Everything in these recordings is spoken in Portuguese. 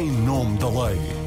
em nome da lei.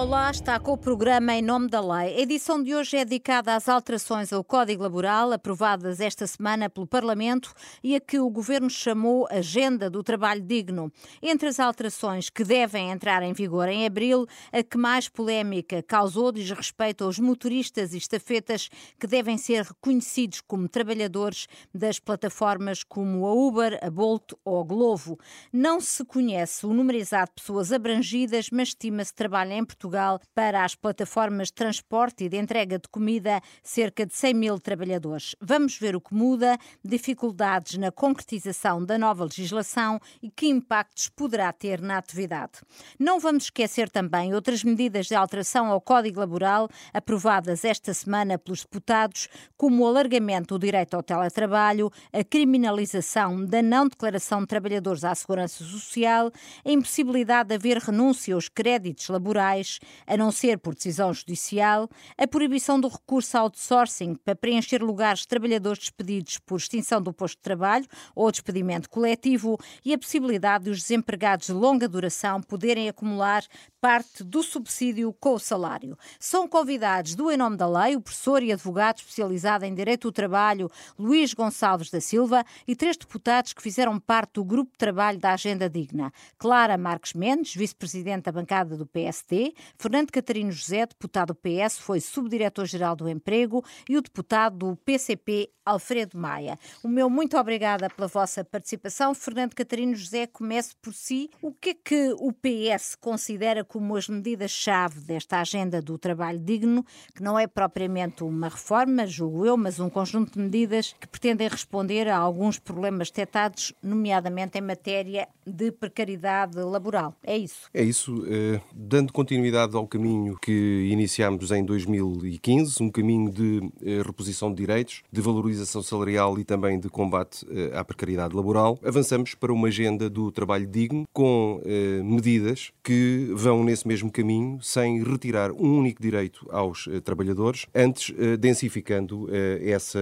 Olá, está com o programa Em Nome da Lei. A edição de hoje é dedicada às alterações ao Código Laboral aprovadas esta semana pelo Parlamento e a que o Governo chamou Agenda do Trabalho Digno. Entre as alterações que devem entrar em vigor em abril, a que mais polémica causou diz respeito aos motoristas e estafetas que devem ser reconhecidos como trabalhadores das plataformas como a Uber, a Bolt ou a Glovo. Não se conhece o número exato de pessoas abrangidas, mas estima-se trabalho em Portugal Portugal para as plataformas de transporte e de entrega de comida cerca de 100 mil trabalhadores. Vamos ver o que muda, dificuldades na concretização da nova legislação e que impactos poderá ter na atividade. Não vamos esquecer também outras medidas de alteração ao Código Laboral aprovadas esta semana pelos deputados, como o alargamento do direito ao teletrabalho, a criminalização da não declaração de trabalhadores à segurança social, a impossibilidade de haver renúncia aos créditos laborais, a não ser por decisão judicial, a proibição do recurso ao outsourcing para preencher lugares de trabalhadores despedidos por extinção do posto de trabalho ou despedimento coletivo e a possibilidade de os desempregados de longa duração poderem acumular parte do subsídio com o salário. São convidados do Em Nome da Lei o professor e advogado especializado em Direito do Trabalho Luís Gonçalves da Silva e três deputados que fizeram parte do grupo de trabalho da Agenda Digna. Clara Marques Mendes, vice-presidente da bancada do PSD, Fernando Catarino José, deputado do PS, foi subdiretor-geral do Emprego e o deputado do PCP, Alfredo Maia. O meu muito obrigada pela vossa participação. Fernando Catarino José, comece por si. O que é que o PS considera como as medidas-chave desta agenda do trabalho digno, que não é propriamente uma reforma, julgo eu, mas um conjunto de medidas que pretendem responder a alguns problemas detectados, nomeadamente em matéria de precariedade laboral. É isso? É isso. Uh, dando continuidade ao caminho que iniciámos em 2015, um caminho de uh, reposição de direitos, de valorização salarial e também de combate uh, à precariedade laboral, avançamos para uma agenda do trabalho digno com medidas que vão nesse mesmo caminho sem retirar um único direito aos trabalhadores, antes densificando essa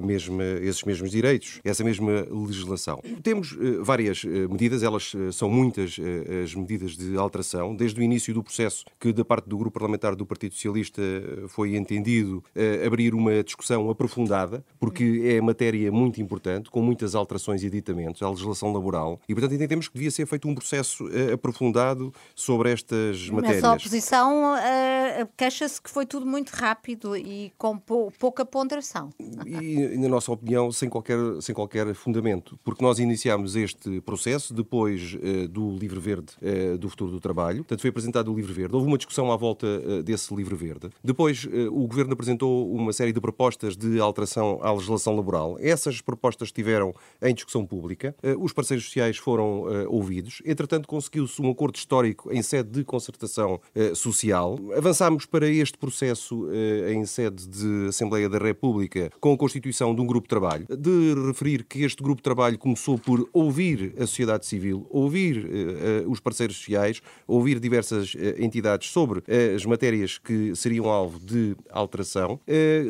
mesma, esses mesmos direitos, essa mesma legislação. Temos várias medidas, elas eh, são muitas eh, as medidas de alteração, desde o início do processo que da parte do grupo parlamentar do Partido Socialista eh, foi entendido abrir uma discussão aprofundada, porque é matéria muito importante, com muitas alterações e editamentos à legislação laboral, e portanto entendemos que devia ser feito um processo aprofundado sobre estas matérias. Mas a oposição uh, queixa-se que foi tudo muito rápido e com pouca ponderação. E, na nossa opinião, sem qualquer, sem qualquer fundamento, porque nós iniciámos este processo depois uh, do Livro Verde uh, do Futuro do Trabalho. Portanto, foi apresentado o Livro Verde. Houve uma discussão à volta desse Livro Verde. Depois, o Governo apresentou uma série de propostas de alteração à legislação laboral. Essas propostas estiveram em discussão pública. os parceiros sociais foram ouvidos. Entretanto, conseguiu-se um acordo histórico em sede de concertação social. Avançámos para este processo em sede de Assembleia da República com a constituição de um grupo de trabalho. De referir que este grupo de trabalho começou por ouvir a sociedade civil ouvir uh, os parceiros sociais, ouvir diversas entidades sobre as matérias que seriam alvo de alteração.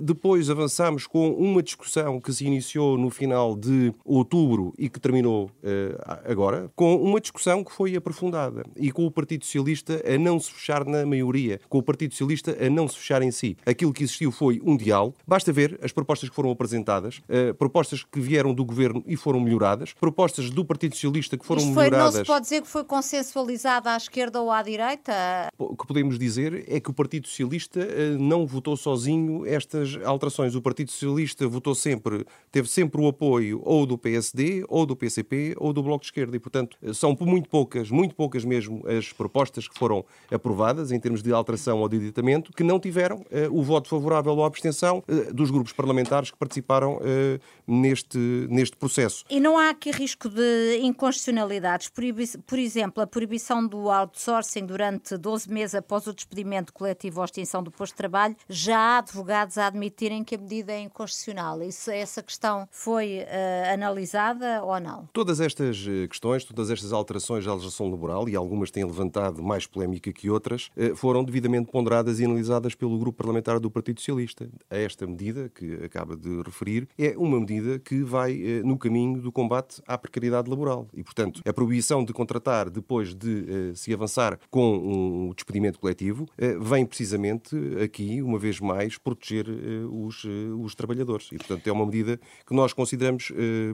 depois avançamos com uma discussão que se iniciou no final de outubro e que terminou agora, com uma discussão que foi aprofundada e com o Partido Socialista a não se fechar na maioria, com o Partido Socialista a não se fechar em si. Aquilo que existiu foi um diálogo. Basta ver as propostas que foram apresentadas, propostas que vieram do governo e foram melhoradas, propostas do Partido Socialista que foram foram foi, melhoradas. Não se pode dizer que foi consensualizada à esquerda ou à direita? O que podemos dizer é que o Partido Socialista eh, não votou sozinho estas alterações. O Partido Socialista votou sempre, teve sempre o apoio ou do PSD, ou do PCP, ou do Bloco de Esquerda. E, portanto, eh, são muito poucas, muito poucas mesmo, as propostas que foram aprovadas em termos de alteração ou de editamento, que não tiveram uh, o voto favorável ou a abstenção uh, dos grupos parlamentares que participaram uh, neste, neste processo. E não há aqui risco de inconstitucionalidade por exemplo, a proibição do outsourcing durante 12 meses após o despedimento coletivo ou a extinção do posto de trabalho, já há advogados a admitirem que a medida é inconstitucional. Isso, essa questão foi uh, analisada ou não? Todas estas eh, questões, todas estas alterações à legislação laboral, e algumas têm levantado mais polémica que outras, eh, foram devidamente ponderadas e analisadas pelo grupo parlamentar do Partido Socialista. Esta medida, que acaba de referir, é uma medida que vai eh, no caminho do combate à precariedade laboral. E, portanto, a proibição de contratar depois de se avançar com um despedimento coletivo vem precisamente aqui, uma vez mais, proteger os, os trabalhadores. E, portanto, é uma medida que nós consideramos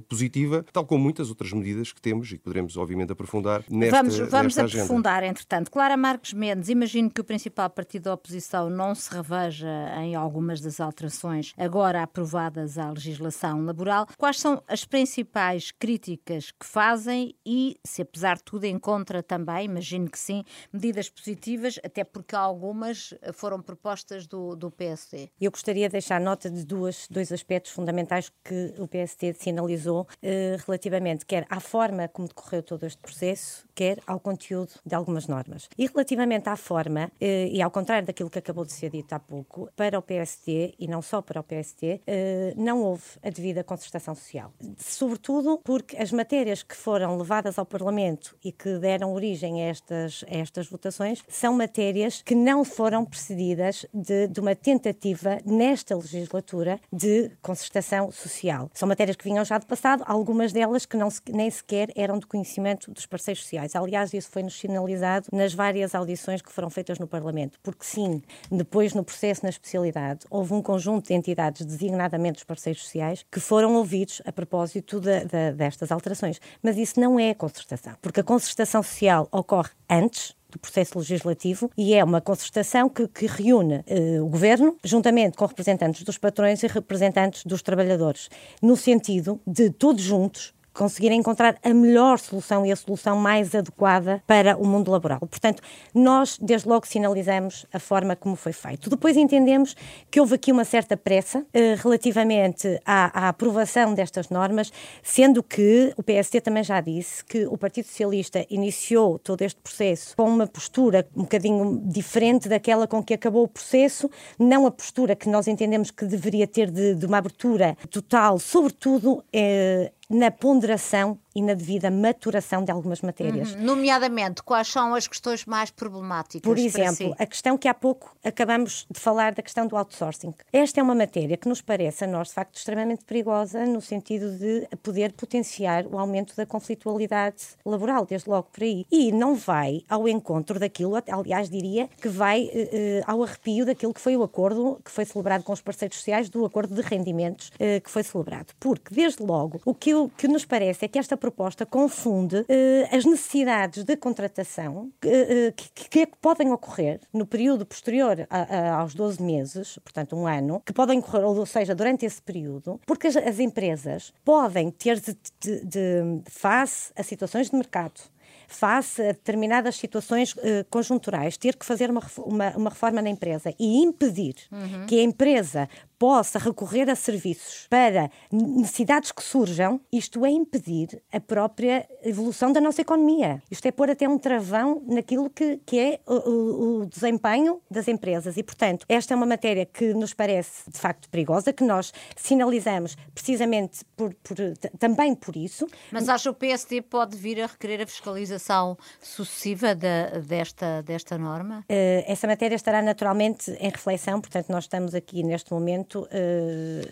positiva, tal como muitas outras medidas que temos e que poderemos, obviamente, aprofundar nesta, vamos, vamos nesta aprofundar, entretanto. Clara Marques Mendes, imagino que o principal partido da oposição não se reveja em algumas das alterações agora aprovadas à legislação laboral. Quais são as principais críticas que fazem e, se apesar de tudo encontra também, imagino que sim, medidas positivas, até porque algumas foram propostas do, do PSD? Eu gostaria de deixar nota de duas, dois aspectos fundamentais que o PSD sinalizou eh, relativamente quer à forma como decorreu todo este processo, quer ao conteúdo de algumas normas. E relativamente à forma, eh, e ao contrário daquilo que acabou de ser dito há pouco, para o PSD, e não só para o PSD, eh, não houve a devida concertação social. Sobretudo porque as matérias que foram levadas ao Parlamento e que deram origem a estas, a estas votações são matérias que não foram precedidas de, de uma tentativa nesta legislatura de concertação social. São matérias que vinham já de passado, algumas delas que não, nem sequer eram de conhecimento dos parceiros sociais. Aliás, isso foi-nos sinalizado nas várias audições que foram feitas no Parlamento, porque sim, depois no processo na especialidade, houve um conjunto de entidades, designadamente os parceiros sociais, que foram ouvidos a propósito de, de, destas alterações. Mas isso não é concertação, porque a concertação social ocorre antes, do processo legislativo e é uma concertação que, que reúne eh, o governo, juntamente com representantes dos patrões e representantes dos trabalhadores, no sentido de todos juntos conseguir encontrar a melhor solução e a solução mais adequada para o mundo laboral. Portanto, nós desde logo sinalizamos a forma como foi feito. Depois entendemos que houve aqui uma certa pressa eh, relativamente à, à, aprovação destas normas, sendo que o PSD também já disse que o Partido Socialista iniciou todo este processo com uma postura um bocadinho diferente daquela com que acabou o processo, não a postura que nós entendemos que deveria ter de, de uma abertura total, sobretudo eh, na ponderação e na devida maturação de algumas matérias. Uhum. Nomeadamente, quais são as questões mais problemáticas? Por exemplo, si? a questão que há pouco acabamos de falar da questão do outsourcing. Esta é uma matéria que nos parece, a nós, de facto, extremamente perigosa no sentido de poder potenciar o aumento da conflitualidade laboral, desde logo por aí. E não vai ao encontro daquilo, aliás, diria que vai eh, ao arrepio daquilo que foi o acordo que foi celebrado com os parceiros sociais, do acordo de rendimentos eh, que foi celebrado. Porque, desde logo, o que, que nos parece é que esta proposta confunde eh, as necessidades de contratação eh, que, que, que, podem ocorrer no período posterior a, a, aos 12 meses, portanto um ano, que podem ocorrer, ou seja, durante esse período, porque as, as empresas podem ter de, de, de, face a situações de mercado face a determinadas situações uh, conjunturais, ter que fazer uma, uma, uma, reforma na empresa e impedir uhum. que a empresa possa recorrer a serviços para necessidades que surjam, isto é impedir a própria evolução da nossa economia. Isto é pôr até um travão naquilo que, que é o, o, desempenho das empresas. E, portanto, esta é uma matéria que nos parece de facto perigosa, que nós sinalizamos precisamente por, por, também por isso. Mas acha que o PSD pode vir a requerer a fiscalização sucessiva de, desta, desta norma? Uh, essa matéria estará naturalmente em reflexão, portanto, nós estamos aqui neste momento uh,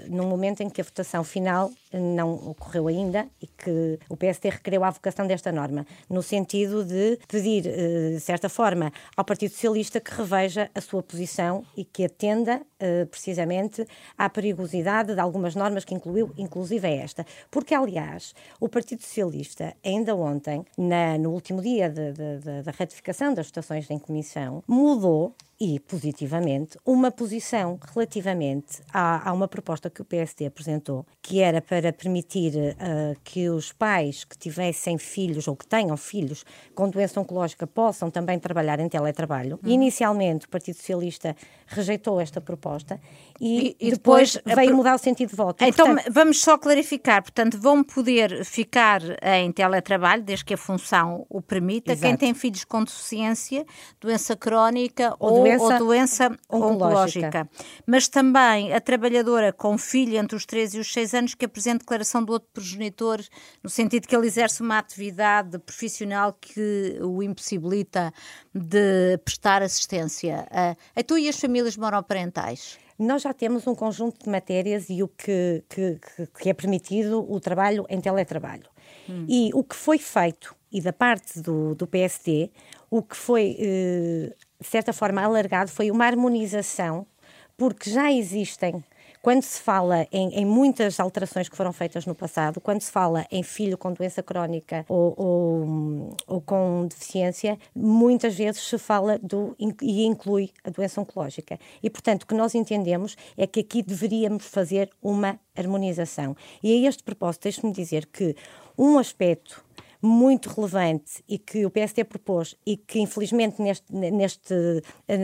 num momento em que a votação final não ocorreu ainda e que o PST requereu a avocação desta norma, no sentido de pedir, uh, de certa forma, ao Partido Socialista que reveja a sua posição e que atenda uh, precisamente à perigosidade de algumas normas que incluiu, inclusive é esta. Porque, aliás, o Partido Socialista, ainda ontem, na, no último dia da ratificação das votações em comissão, mudou e positivamente uma posição relativamente a, a, uma proposta que o PSD apresentou, que era para permitir uh, que os pais que tivessem filhos ou que tenham filhos com doença oncológica possam também trabalhar em teletrabalho. Uhum. Inicialmente o Partido Socialista rejeitou esta proposta e, e, e depois, depois, veio mudar o sentido de voto. Então portanto... vamos só clarificar, portanto vão poder ficar em teletrabalho desde que a função o permita Exato. quem tem filhos com deficiência, doença crónica ou, ou doença, ou doença oncológica. oncológica. Mas também a trabalhadora com filho entre os 3 e os 6 anos que apresente declaração do outro progenitor, no sentido que ele exerce uma atividade profissional que o impossibilita de prestar assistência. Uh, então, e as famílias monoparentais? Nós já temos um conjunto de matérias e o que, que, que é permitido o trabalho em teletrabalho. Hum. E o que foi feito, e da parte do, do PSD, o que foi, eh, de certa forma, alargado foi uma harmonização, porque já existem quando se fala em, em, muitas alterações que foram feitas no passado, quando se fala em filho com doença crónica ou, ou, ou com deficiência, muitas vezes se fala do e inclui a doença oncológica. E, portanto, o que nós entendemos é que aqui deveríamos fazer uma harmonização. E a este propósito, deixe-me dizer que um aspecto muito relevante e que o PSD propôs e que infelizmente neste, neste,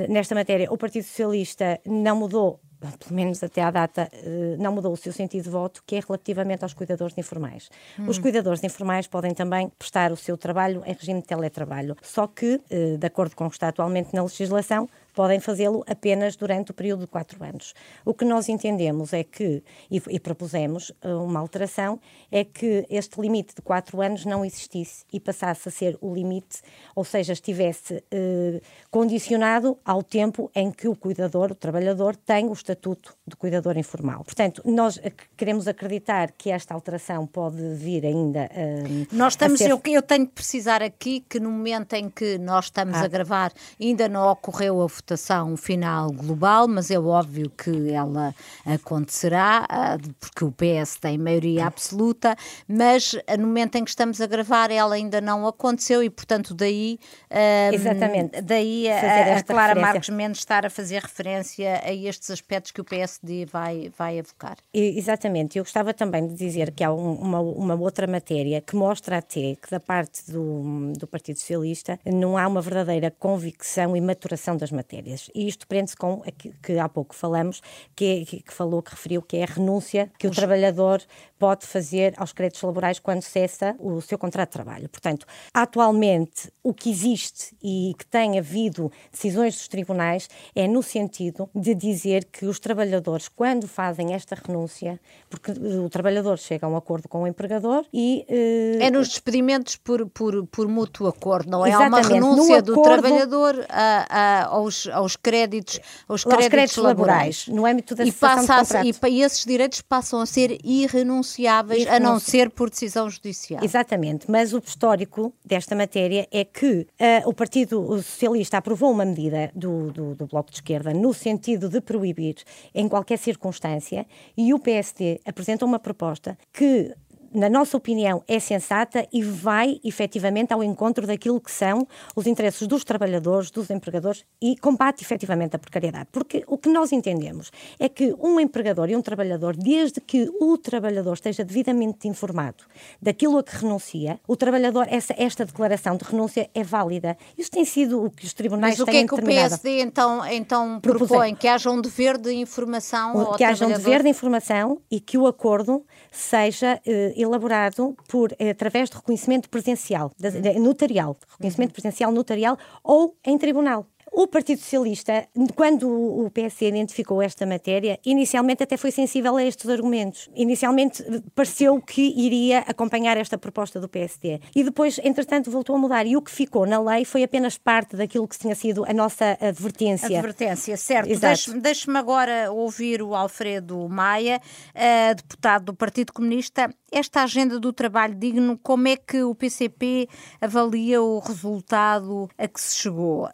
nesta matéria o Partido Socialista não mudou pelo menos até à data, eh, não mudou o seu sentido de voto, que é relativamente aos cuidadores informais. Hum. Os cuidadores informais podem também prestar o seu trabalho em regime de teletrabalho, só que, eh, de acordo com o que está atualmente na legislação, podem fazê-lo apenas durante o período de quatro anos. O que nós entendemos é que, e, e, propusemos eh, uma alteração, é que este limite de quatro anos não existisse e passasse a ser o limite, ou seja, estivesse eh, condicionado ao tempo em que o cuidador, o trabalhador, tem o estatuto de cuidador informal. Portanto, nós queremos acreditar que esta alteração pode vir ainda eh, Nós estamos, ser... eu, eu, tenho que precisar aqui que no momento em que nós estamos ah. a gravar ainda não ocorreu a votação final global, mas é óbvio que ela acontecerá, ah, porque o PS tem maioria absoluta, mas no momento em que estamos a gravar ela ainda não aconteceu e, portanto, daí, um, Exatamente. daí a, a Clara referência. Marques Mendes estar a fazer referência a estes aspectos que o PSD vai, vai evocar. Exatamente. Eu gostava também de dizer que há um, uma, uma outra matéria que mostra até que da parte do, do Partido Socialista não há uma verdadeira convicção e maturação das matérias matérias. E isto prende-se com aquilo que há pouco falamos, que, é, que falou, que referiu, que é a renúncia que o trabalhador pode fazer aos créditos laborais quando cessa o seu contrato de trabalho. Portanto, atualmente, o que existe e que tem havido decisões dos tribunais é no sentido de dizer que os trabalhadores, quando fazem esta renúncia, porque o trabalhador chega a um acordo com o empregador e. Uh, é nos despedimentos por, por, por mútuo acordo, não é? Há uma renúncia do trabalhador a, a, aos, aos créditos, aos créditos, créditos laborais, laborais, no âmbito da e, passa a, e, esses direitos passam a ser irrenunciáveis, a não ser por decisão judicial. Exatamente, mas o histórico desta matéria é que uh, o Partido Socialista aprovou uma medida do, do, do Bloco de Esquerda no sentido de proibir em qualquer circunstância e o PSD apresentou uma proposta que na nossa opinião, é sensata e vai efetivamente ao encontro daquilo que são os interesses dos trabalhadores, dos empregadores e combate efetivamente a precariedade. Porque o que nós entendemos é que um empregador e um trabalhador, desde que o trabalhador esteja devidamente informado daquilo a que renuncia, o trabalhador, essa, esta declaração de renúncia é válida. Isso tem sido o que os tribunais Mas têm determinado. Mas o que é que o PSD então, então propõe? Que haja um dever de informação o, ao Que haja um dever de informação e que o acordo seja eh, elaborado por, eh, através de reconhecimento presencial, de, notarial, reconhecimento presencial notarial ou em tribunal. O Partido Socialista, quando o PS identificou esta matéria, inicialmente até foi sensível a estes argumentos. Inicialmente pareceu que iria acompanhar esta proposta do PSD. E depois, entretanto, voltou a mudar. E o que ficou na lei foi apenas parte daquilo que tinha sido a nossa advertência. Advertência, certo. Deixe-me deixe agora ouvir o Alfredo Maia, uh, deputado do Partido Comunista esta agenda do trabalho digno, como é que o PCP avalia o resultado a que se chegou?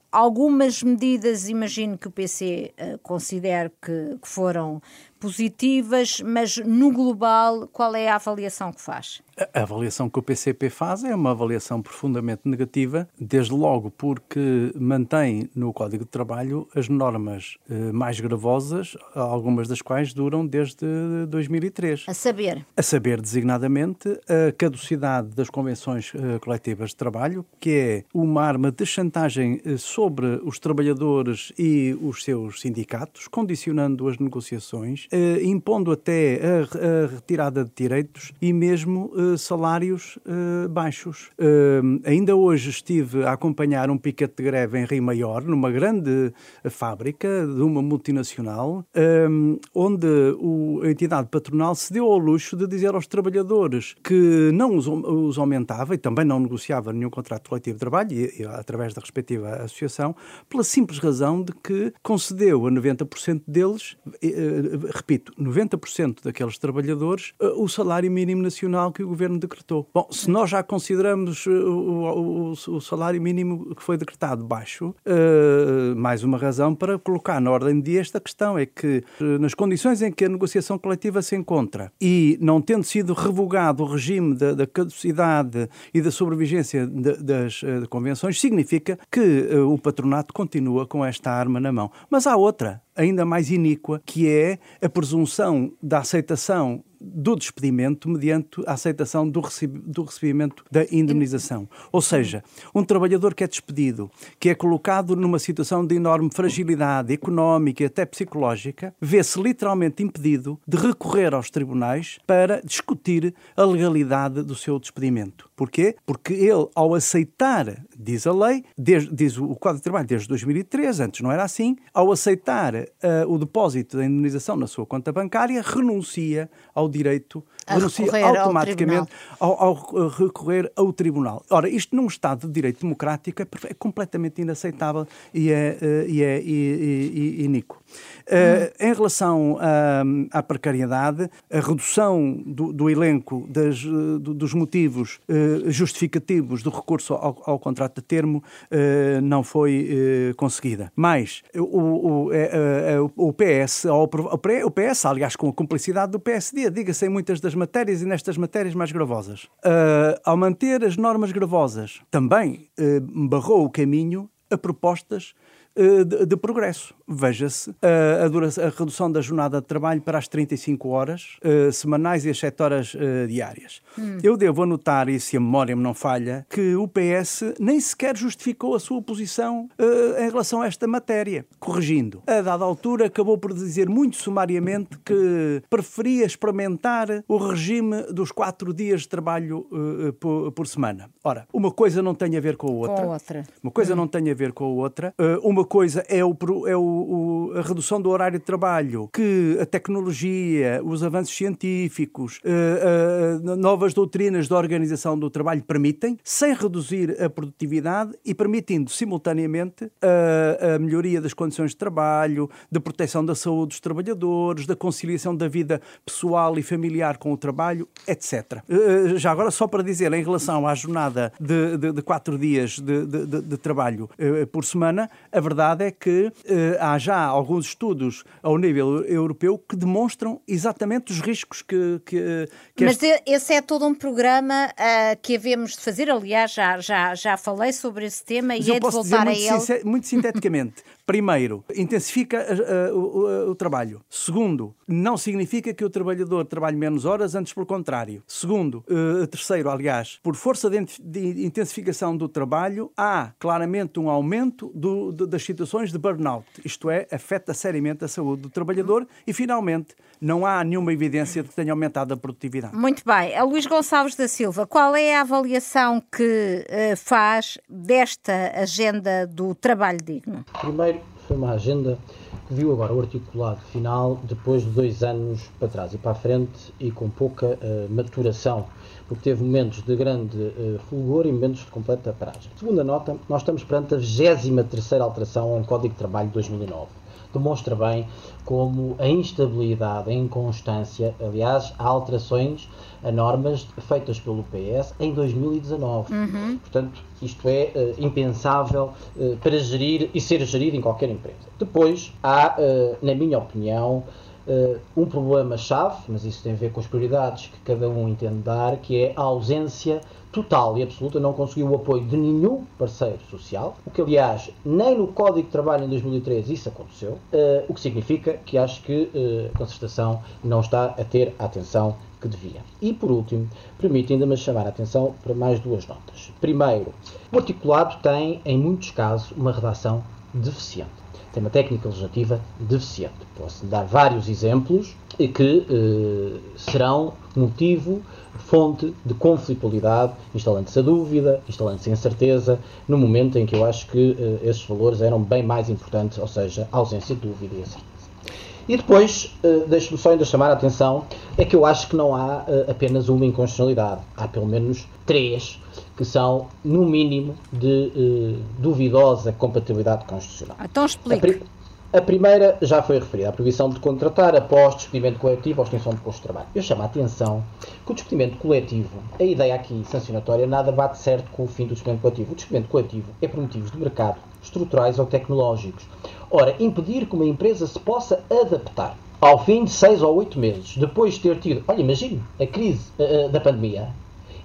Algumas medidas, imagino que o PC uh, eh, considere que, que foram positivas, mas no global, qual é a avaliação que faz? A avaliação que o PCP faz é uma avaliação profundamente negativa, desde logo porque mantém no Código de Trabalho as normas eh, mais gravosas, algumas das quais duram desde 2003. A saber? A saber, designadamente, a caducidade das convenções eh, coletivas de trabalho, que é uma arma de chantagem eh, sobre os trabalhadores e os seus sindicatos, condicionando as negociações eh, impondo até a, retirada de direitos e mesmo eh, salários eh, baixos. Ainda hoje estive a acompanhar um piquete de greve em Rio Maior, numa grande fábrica de uma multinacional, onde a entidade patronal se deu ao luxo de dizer aos trabalhadores que não os, aumentava e também não negociava nenhum contrato coletivo de trabalho, e, através da respectiva associação, pela simples razão de que concedeu a 90% deles, repito, 90% daqueles trabalhadores, eh, o salário mínimo nacional que o governo decretou. Bom, se nós já consideramos o, o, o salário mínimo que foi decretado baixo, mais uma razão para colocar na ordem de dia esta questão é que, nas condições em que a negociação coletiva se encontra e não tendo sido revogado o regime da, da caducidade e da sobrevigência de, das de convenções, significa que o patronato continua com esta arma na mão. Mas há outra, ainda mais iníqua, que é a presunção da aceitação do despedimento mediante a aceitação do, recebimento da indemnização. Ou seja, um trabalhador que é despedido, que é colocado numa situação de enorme fragilidade económica e até psicológica, vê-se literalmente impedido de recorrer aos tribunais para discutir a legalidade do seu despedimento. Porquê? Porque ele, ao aceitar, diz a lei, desde, diz o Código de Trabalho desde 2003, antes não era assim, ao aceitar uh, o depósito da indemnização na sua conta bancária, renuncia ao direito, a renuncia automaticamente ao, ao, ao, recorrer ao tribunal. Ora, isto num Estado de direito democrático é, é completamente inaceitável e é, uh, e é e, e, iníquo. Uh, em relação à, à, precariedade, a redução do, do elenco das, do, dos motivos uh, justificativos do recurso ao, ao contrato de termo uh, não foi conseguida. Mas o, o, o, PS, o PS, aliás, com a cumplicidade do PSD, diga-se em muitas das matérias e nestas matérias mais gravosas, ao manter as normas gravosas, também barrou o caminho a propostas eh, de, de progresso. Veja-se a, a, redução da jornada de trabalho para as 35 horas uh, semanais e as 7 horas uh, diárias. Hum. Eu devo anotar, e se a memória me não falha, que o PS nem sequer justificou a sua posição uh, em relação a esta matéria. Corrigindo, a dada altura acabou por dizer muito sumariamente que preferia experimentar o regime dos 4 dias de trabalho por, por, semana. Ora, uma coisa não tem a ver com a outra. Com a outra. Uma coisa hum. não tem a ver com a outra. uma coisa é, o, é o, o, a redução do horário de trabalho, que a tecnologia, os avanços científicos, uh, uh, novas doutrinas da organização do trabalho permitem, sem reduzir a produtividade e permitindo simultaneamente a, a melhoria das condições de trabalho, da proteção da saúde dos trabalhadores, da conciliação da vida pessoal e familiar com o trabalho, etc. Uh, já agora, só para dizer, em relação à jornada de, de, de quatro dias de, de trabalho por semana, a verdade é que eh, há já alguns estudos ao nível europeu que demonstram exatamente os riscos que. que, que Mas este... esse é todo um programa uh, que havemos de fazer. Aliás, já, já, já falei sobre esse tema Mas e é de voltar a ele. Muito sinteticamente. Primeiro, intensifica uh, uh, o, o, trabalho. Segundo, não significa que o trabalhador trabalhe menos horas, antes pelo contrário. Segundo, uh, terceiro, aliás, por força de, de, intensificação do trabalho, há claramente um aumento do, do, das situações de burnout, isto é, afeta seriamente a saúde do trabalhador e, finalmente, não há nenhuma evidência de que tenha aumentado a produtividade. Muito bem. A Luís Gonçalves da Silva, qual é a avaliação que faz desta agenda do trabalho digno? Primeiro, foi uma agenda que viu agora o articulado final depois de dois anos para trás e para a frente e com pouca uh, maturação, porque teve momentos de grande uh, fulgor e momentos de completa paragem. Segunda nota, nós estamos perante a 23 alteração a um Código de Trabalho de 2009 demonstra bem como a instabilidade, a inconstância, aliás, há alterações a normas feitas pelo PS em 2019. Uhum. Portanto, isto é uh, impensável uh, para gerir e ser gerido em qualquer empresa. Depois, há, uh, na minha opinião, um problema-chave, mas isso tem a ver com as prioridades que cada um entende dar, que é a ausência total e absoluta, não conseguiu o apoio de nenhum parceiro social, o que, aliás, nem no Código de Trabalho em 2013 isso aconteceu, uh, o que significa que acho que uh, a concertação não está a ter a atenção que devia. E, por último, permite ainda-me chamar a atenção para mais duas notas. Primeiro, o articulado tem, em muitos casos, uma redação deficiente. Tem uma técnica legislativa deficiente. Posso dar vários exemplos que eh, serão motivo, fonte de conflitualidade, instalando-se a dúvida, instalando-se a incerteza, no momento em que eu acho que eh, esses valores eram bem mais importantes, ou seja, ausência de dúvida e a certeza. E depois, uh, deixo-me só ainda chamar a atenção, é que eu acho que não há uh, apenas uma inconstitucionalidade. Há pelo menos três que são, no mínimo, de uh, duvidosa compatibilidade constitucional. Então explique. A, primeira já foi referida, a proibição de contratar após despedimento coletivo ou extinção de posto de trabalho. Eu chamo a atenção que o despedimento coletivo, a ideia aqui sancionatória, nada bate certo com o fim do despedimento coletivo. O despedimento coletivo é por motivos de mercado, estruturais ou tecnológicos. Ora, impedir que uma empresa se possa adaptar ao fim de seis ou oito meses, depois de ter tido, olha, imagine, a crise uh, da pandemia,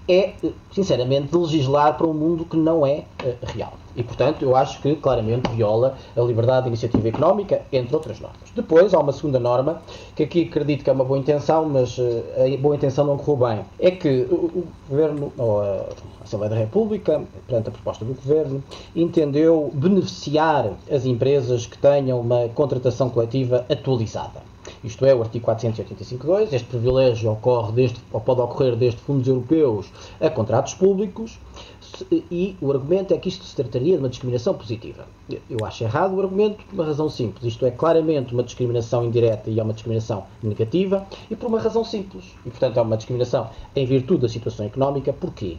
é, sinceramente, de legislar para um mundo que não é uh, real. E, portanto, eu acho que claramente viola a liberdade de iniciativa económica, entre outras normas. Depois, há uma segunda norma, que aqui acredito que é uma boa intenção, mas uh, a boa intenção não correu bem. É que o, Governo, ou a Assembleia da República, perante a proposta do Governo, entendeu beneficiar as empresas que tenham uma contratação coletiva atualizada isto é, o artigo 485.2. Este privilégio ocorre desde, ou pode ocorrer desde fundos europeus a contratos públicos e o argumento é que isto se trataria de uma discriminação positiva. Eu acho errado o argumento por uma razão simples. Isto é claramente uma discriminação indireta e é uma discriminação negativa e por uma razão simples. E, portanto, é uma discriminação em virtude da situação económica. Porquê?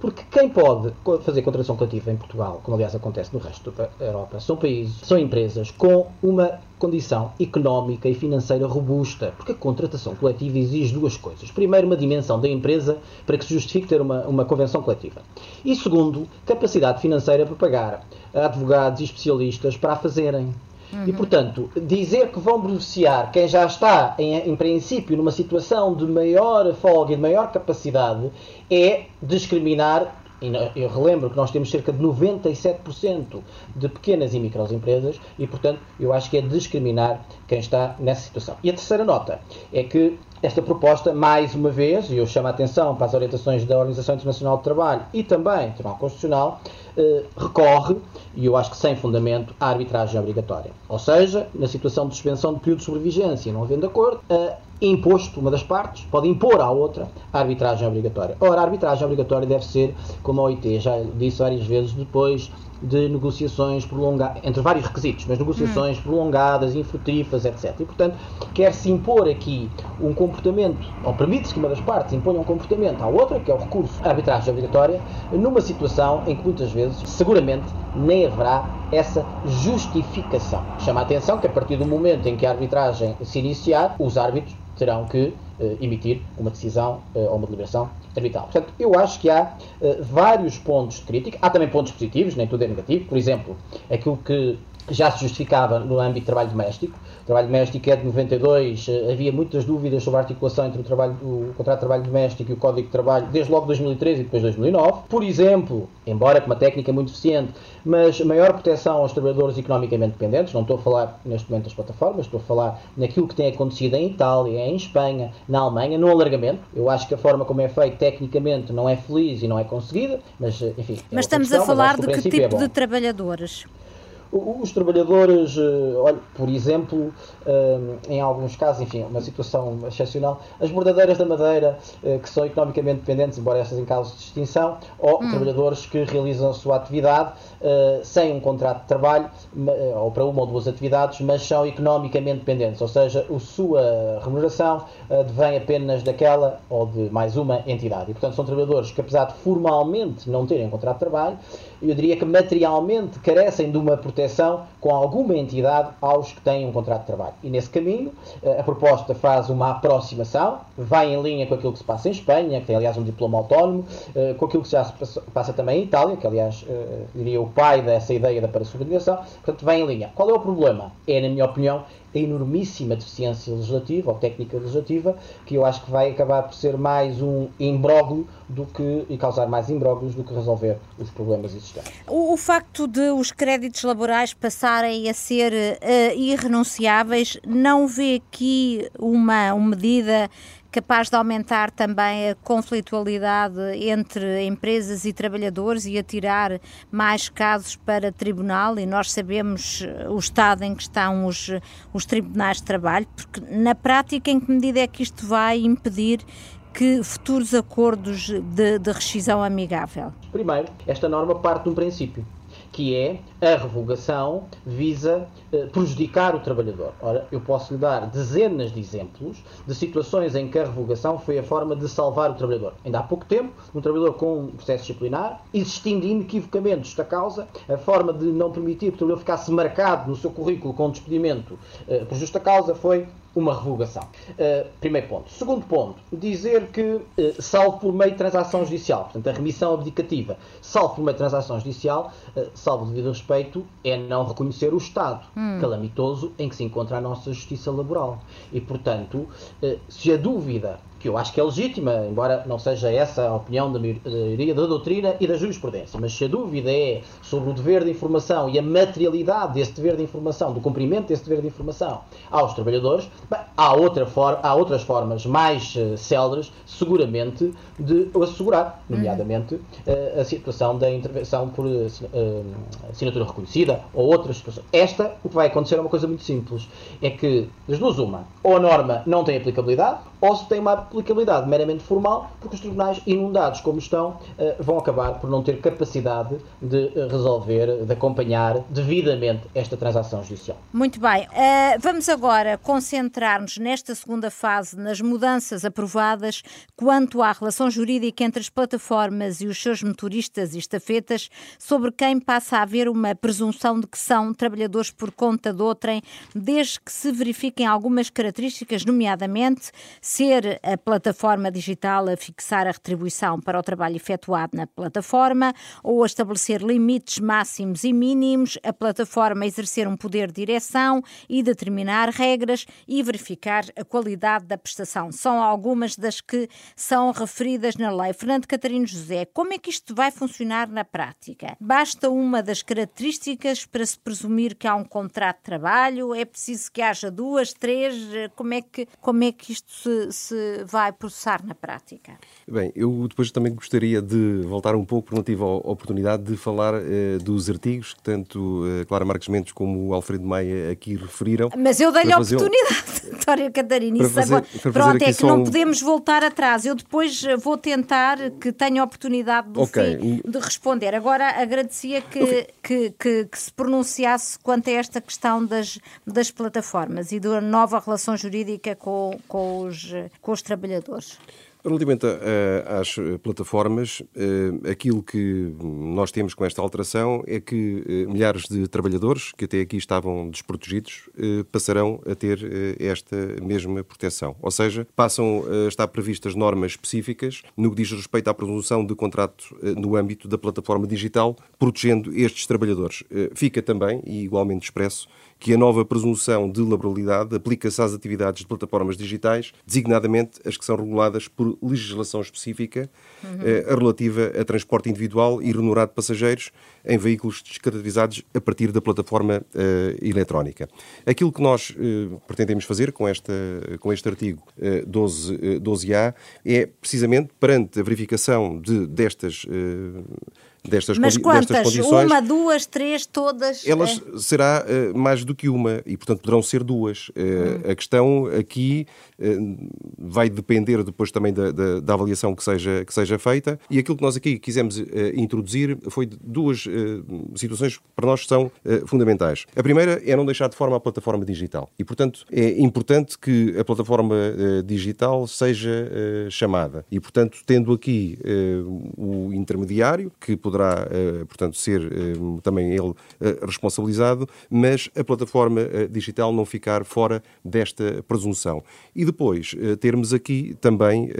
Porque quem pode fazer contratação coletiva em Portugal, como aliás acontece no resto da Europa, são países, são empresas com uma condição económica e financeira robusta, porque a contratação coletiva exige duas coisas. Primeiro, uma dimensão da empresa para que se justifique ter uma, uma convenção coletiva. E segundo, capacidade financeira para pagar advogados e especialistas para a fazerem. Uhum. E, portanto, dizer que vão beneficiar quem já está, em, em princípio, numa situação de maior folga e de maior capacidade é discriminar eu relembro que nós temos cerca de 97% de pequenas e microempresas e, portanto, eu acho que é discriminar quem está nessa situação. E a terceira nota é que esta proposta, mais uma vez, e eu chamo a atenção para as orientações da Organização Internacional do Trabalho e também do Tribunal Constitucional, recorre, e eu acho que sem fundamento, à arbitragem obrigatória. Ou seja, na situação de suspensão de período de sobrevigência, não havendo acordo, a imposto, uma das partes, pode impor à outra a arbitragem obrigatória. Ora, a arbitragem obrigatória deve ser, como a OIT já disse várias vezes, depois de negociações prolongadas, entre vários requisitos, mas negociações hum. prolongadas, infrutíferas, etc. E, portanto, quer-se impor aqui um comportamento, ou permite-se que uma das partes imponha um comportamento à outra, que é o recurso à arbitragem obrigatória, numa situação em que muitas vezes, seguramente, nem haverá essa justificação. Chama a atenção que a partir do momento em que a arbitragem se iniciar, os árbitros terão que uh, emitir uma decisão uh, ou uma deliberação arbitral. Portanto, eu acho que há uh, vários pontos de crítica. Há também pontos positivos, nem tudo é negativo. Por exemplo, aquilo que já se justificava no âmbito de trabalho doméstico. Trabalho doméstico é de 92, eh, havia muitas dúvidas sobre a articulação entre o, trabalho, o contrato de trabalho doméstico e o Código de Trabalho, desde logo 2013 e depois 2009. Por exemplo, embora com uma técnica muito eficiente, mas maior proteção aos trabalhadores economicamente dependentes, não estou a falar neste momento das plataformas, estou a falar naquilo que tem acontecido em Itália, em Espanha, na Alemanha, no alargamento. Eu acho que a forma como é feito tecnicamente não é feliz e não é conseguida, mas enfim. É mas estamos questão, a falar de que tipo é de trabalhadores? Os trabalhadores, eh, olha, por exemplo, eh, em alguns casos, enfim, uma situação excepcional, as bordadeiras da madeira eh, que são economicamente dependentes, embora estas em caso de extinção, ou hum. trabalhadores que realizam a sua atividade sem um contrato de trabalho, ou para uma ou duas atividades, mas são economicamente dependentes, ou seja, a sua remuneração advém apenas daquela ou de mais uma entidade. E, portanto, são trabalhadores que, apesar de formalmente não terem um contrato de trabalho, eu diria que materialmente carecem de uma proteção com alguma entidade aos que têm um contrato de trabalho. E nesse caminho, eh, a proposta faz uma aproximação, vai em linha com aquilo que se passa em Espanha, que tem aliás um diploma autónomo, eh, com aquilo que já se passa também em Itália, que aliás eh, diria o pai dessa ideia da parasubordinação, portanto vai em linha. Qual é o problema? É, na minha opinião, a enormíssima deficiência legislativa ou técnica legislativa, que eu acho que vai acabar por ser mais um imbróglio do que e causar mais imbróglios do que resolver os problemas existentes. O, o facto de os créditos laborais passarem a ser uh, irrenunciáveis não vê aqui uma, uma medida capaz de aumentar também a conflitualidade entre empresas e trabalhadores e atirar mais casos para tribunal. E nós sabemos o estado em que estão os, os tribunais de trabalho, porque na prática, em que medida é que isto vai impedir que futuros acordos de, de rescisão amigável? Primeiro, esta norma parte de um princípio que é a revogação visa eh, prejudicar o trabalhador. Ora, eu posso lhe dar dezenas de exemplos de situações em que a revogação foi a forma de salvar o trabalhador. Ainda há pouco tempo, um trabalhador com um processo disciplinar, existindo inequivocamente esta causa, a forma de não permitir que o trabalhador ficasse marcado no seu currículo com despedimento eh, por justa causa foi uma revogação. Uh, primeiro ponto. Segundo ponto, dizer que, uh, salvo por meio de transação judicial, portanto, a remissão abdicativa, salvo por meio de transação judicial, uh, salvo devido respeito, é não reconhecer o Estado hum. calamitoso em que se encontra a nossa justiça laboral. E, portanto, se a dúvida que eu acho que é legítima, embora não seja essa a opinião da maioria da doutrina e da jurisprudência. Mas se a dúvida é sobre o dever de informação e a materialidade desse dever de informação, do cumprimento desse dever de informação aos trabalhadores, bem, há, outra for há outras formas mais uh, céleres, seguramente, de o assegurar, nomeadamente uh, a situação da intervenção por uh, assinatura reconhecida ou outras situações. Esta, o que vai acontecer é uma coisa muito simples, é que, das duas uma, ou a norma não tem aplicabilidade, ou se tem uma aplicabilidade meramente formal, porque os tribunais, inundados como estão, eh, vão acabar por não ter capacidade de eh, resolver, de acompanhar devidamente esta transação judicial. Muito bem. Uh, vamos agora concentrar-nos nesta segunda fase nas mudanças aprovadas quanto à relação jurídica entre as plataformas e os seus motoristas e estafetas, sobre quem passa a haver uma presunção de que são trabalhadores por conta de outrem, desde que se verifiquem algumas características, nomeadamente ser a plataforma digital a fixar a retribuição para o trabalho efetuado na plataforma ou a estabelecer limites máximos e mínimos, a plataforma a exercer um poder de direção e determinar regras e verificar a qualidade da prestação. São algumas das que são referidas na lei. Fernando Catarino José, como é que isto vai funcionar na prática? Basta uma das características para se presumir que há um contrato de trabalho? É preciso que haja duas, três? Como é que, como é que isto se, se, vai processar na prática? Bem, eu depois também gostaria de voltar um pouco, porque não tive a oportunidade de falar eh, dos artigos que tanto eh, Clara Marques Mendes como o Alfredo Maia aqui referiram. Mas eu dei-lhe a oportunidade, Vitória Catarina. Isso fazer, agora, pronto, é que não um... podemos voltar atrás. Eu depois eh, vou tentar que tenha a oportunidade do okay. fim de responder. Agora agradecia que, que, que, que, se pronunciasse quanto a esta questão das, das plataformas e da nova relação jurídica com, com os com os trabalhadores? Relativamente às plataformas, eh, aquilo que nós temos com esta alteração é que eh, milhares de trabalhadores que até aqui estavam desprotegidos eh, passarão a ter esta mesma proteção. Ou seja, passam a estar previstas normas específicas no que diz respeito à produção de contrato no âmbito da plataforma digital, protegendo estes trabalhadores. Fica também, e igualmente expresso, que a nova presunção de laboralidade aplica-se às atividades de plataformas digitais, designadamente as que são reguladas por legislação específica uhum. eh, relativa a transporte individual e remunerado de passageiros em veículos descaracterizados a partir da plataforma eh, eletrónica. Aquilo que nós eh, pretendemos fazer com, esta, com este artigo 12, eh, 12A eh, é precisamente perante a verificação de, destas destas, Mas quantas? destas condições. Uma, duas, três, todas? Elas é? será uh, mais do que uma e, portanto, poderão ser duas. Uh, hum. A questão aqui uh, vai depender depois também da, da, da, avaliação que seja, que seja feita e aquilo que nós aqui quisemos introduzir foi duas situações que para nós são fundamentais. A primeira é não deixar de forma a plataforma digital e, portanto, é importante que a plataforma digital seja chamada e, portanto, tendo aqui o intermediário que poderá, eh, portanto, ser eh, também ele eh, responsabilizado, mas a plataforma digital não ficar fora desta presunção. E depois termos aqui também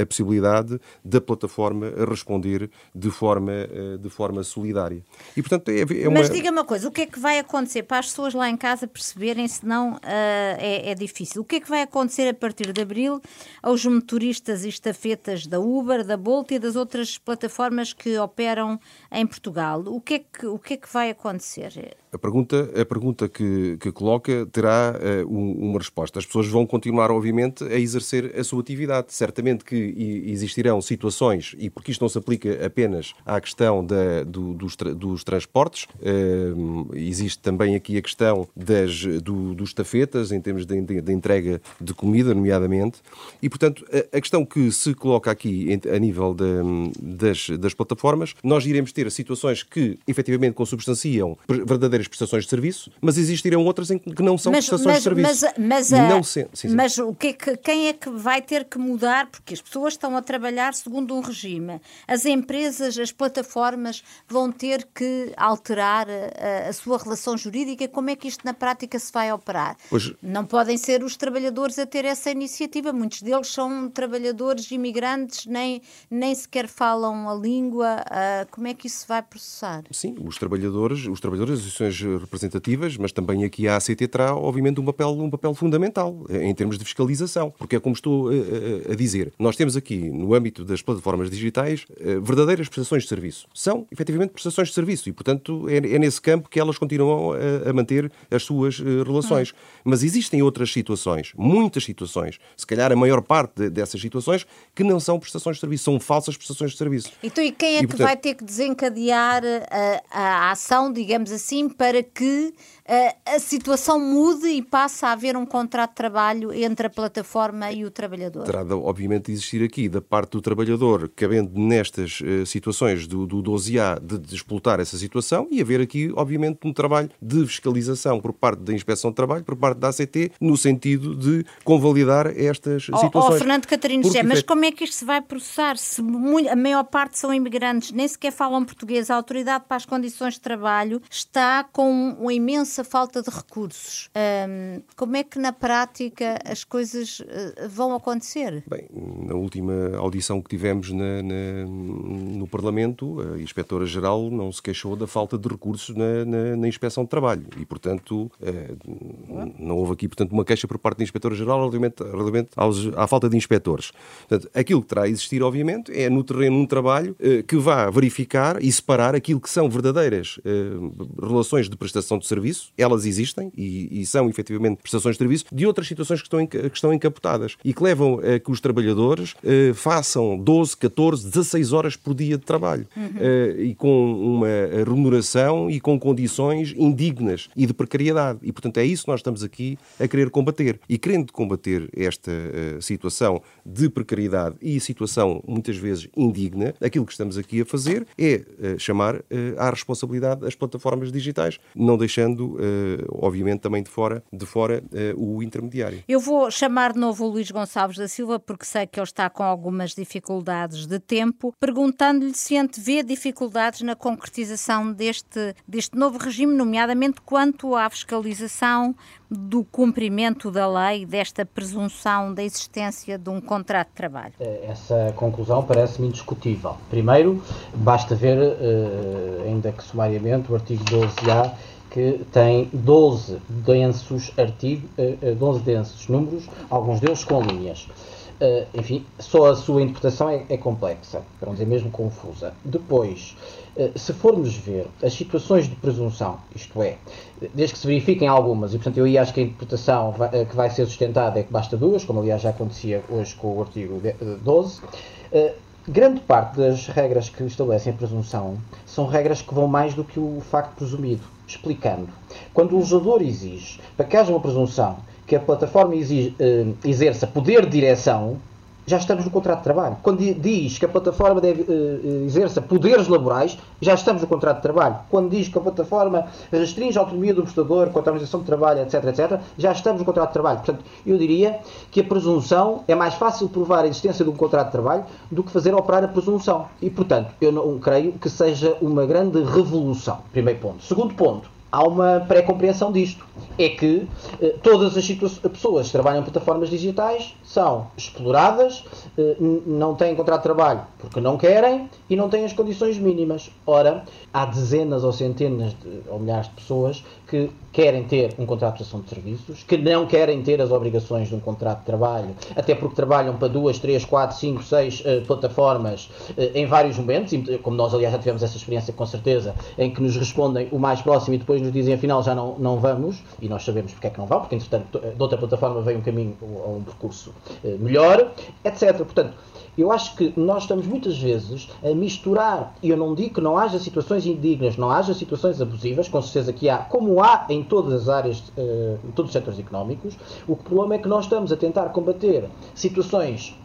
a possibilidade da plataforma responder de forma, de forma solidária. E, portanto, é, é uma... Mas diga-me uma coisa, o que é que vai acontecer para as pessoas lá em casa perceberem, se não é, é, difícil? O que é que vai acontecer a partir de abril aos motoristas e estafetas da Uber, da Bolt e das outras plataformas que operam em Portugal. O que é que, o que, é que vai acontecer? A pergunta, a pergunta que, que coloca terá uh, uma resposta. As pessoas vão continuar, obviamente, a exercer a sua atividade. Certamente que existirão situações, e porque isto não se aplica apenas à questão da, do, dos, dos, transportes, uh, existe também aqui a questão das, do, dos tafetas, em termos de, de, entrega de comida, nomeadamente. E, portanto, a, a, questão que se coloca aqui a nível de, das, das plataformas, nós iremos ter situações que, efetivamente, consubstanciam verdadeiras as prestações de serviço, mas existirão outras em que não são mas, prestações mas, de serviço. Mas, mas, não se, sim, sim. mas o que, é que quem é que vai ter que mudar? Porque as pessoas estão a trabalhar segundo um regime. As empresas, as plataformas vão ter que alterar a, a sua relação jurídica. Como é que isto na prática se vai operar? Pois... Não podem ser os trabalhadores a ter essa iniciativa. Muitos deles são trabalhadores imigrantes, nem, nem sequer falam a língua. Uh, como é que isso vai processar? Sim, os trabalhadores, os trabalhadores, as representativas, mas também aqui a ACT terá, obviamente, um papel, um papel fundamental em termos de fiscalização, porque é como estou a, eh, eh, a dizer, nós temos aqui, no âmbito das plataformas digitais, verdadeiras prestações de serviço. São, efetivamente, prestações de serviço e, portanto, é, é nesse campo que elas continuam a, a manter as suas relações. Hum. Mas existem outras situações, muitas situações, se calhar a maior parte de, dessas situações, que não são prestações de serviço, são falsas prestações de serviço. Então, e quem é e, que portanto... vai ter que desencadear a, a ação, digamos assim, para que a situação mude e passe a haver um contrato de trabalho entre a plataforma e o trabalhador? Terá, obviamente, de existir aqui, da parte do trabalhador, cabendo nestas uh, situações do, do 12A, de, explotar essa situação e haver aqui, obviamente, um trabalho de fiscalização por parte da Inspeção de Trabalho, por parte da ACT, no sentido de convalidar estas oh, situações. Oh, Fernando Catarino José, mas como é que isto se vai processar? Se a maior parte são imigrantes, nem sequer falam português, a Autoridade para as Condições de Trabalho está com uma imensa falta de recursos, um, como é que na prática as coisas uh, vão acontecer? Bem, na última audição que tivemos na, na, no Parlamento, a Inspetora-Geral não se queixou da falta de recursos na, na, na Inspeção de Trabalho e, portanto, uh, não houve aqui portanto, uma queixa por parte da Inspetora-Geral relativamente, relativamente aos, à falta de inspectores. Portanto, aquilo que terá a existir, obviamente, é no terreno um trabalho uh, que vá e separar aquilo que são verdadeiras relações de prestação de serviço elas existem e, e, são efetivamente prestações de serviço, de outras situações que estão, que estão encapotadas e que levam a que os trabalhadores eh, façam 12, 14, 16 horas por dia de trabalho uhum. eh, e com uma remuneração e com condições indignas e de precariedade. E, portanto, é isso que nós estamos aqui a querer combater. E querendo combater esta eh, situação de precariedade e situação muitas vezes indigna, aquilo que estamos aqui a fazer é eh, chamar eh, à responsabilidade as plataformas digitais, não deixando eh, obviamente também de fora, de fora o intermediário. Eu vou chamar de novo o Luís Gonçalves da Silva, porque sei que ele está com algumas dificuldades de tempo, perguntando-lhe se antevê dificuldades na concretização deste, deste novo regime, nomeadamente quanto à fiscalização do cumprimento da lei, desta presunção da existência de um contrato de trabalho? Essa conclusão parece-me indiscutível. Primeiro, basta ver, ainda que sumariamente, o artigo 12A que tem 12 densos artigos, 12 densos números, alguns deles com linhas. Uh, enfim, só a sua interpretação é, é, complexa, para não dizer mesmo confusa. Depois, uh, se formos ver as situações de presunção, isto é, desde que se verifiquem algumas, e portanto eu acho que a interpretação vai, uh, que vai ser sustentada é que basta duas, como aliás já acontecia hoje com o artigo 12, grande parte das regras que estabelecem a presunção são regras que vão mais do que o facto presumido explicando. Quando o legislador exige para que haja uma presunção que a plataforma exige, eh, exerça poder de direção, já estamos no contrato de trabalho. Quando diz que a plataforma deve uh, exerça poderes laborais, já estamos no contrato de trabalho. Quando diz que a plataforma restringe a autonomia do prestador quanto à organização de trabalho, etc, etc, já estamos no contrato de trabalho. Portanto, eu diria que a presunção é mais fácil provar a existência de um contrato de trabalho do que fazer operar a presunção. E, portanto, eu não creio que seja uma grande revolução. Primeiro ponto. Segundo ponto há uma pré-compreensão disto. É que eh, todas as pessoas que trabalham em plataformas digitais são exploradas, eh, não têm contrato de trabalho porque não querem e não têm as condições mínimas. Ora, há dezenas ou centenas de, ou milhares de pessoas que querem ter um contrato de prestação de serviços, que não querem ter as obrigações de um contrato de trabalho, até porque trabalham para duas, três, quatro, cinco, seis uh, plataformas uh, em vários momentos, e, como nós aliás já tivemos essa experiência com certeza, em que nos respondem o mais próximo e depois nos dizem afinal já não, não vamos, e nós sabemos porque é que não vão, porque entretanto de outra plataforma vem um caminho ou um percurso uh, melhor, etc. Portanto, eu acho que nós estamos muitas vezes a misturar, e eu não digo que não haja situações indignas, não haja situações abusivas, com certeza que há, como há em todas as áreas, eh, em todos os setores económicos, o problema é que nós estamos a tentar combater situações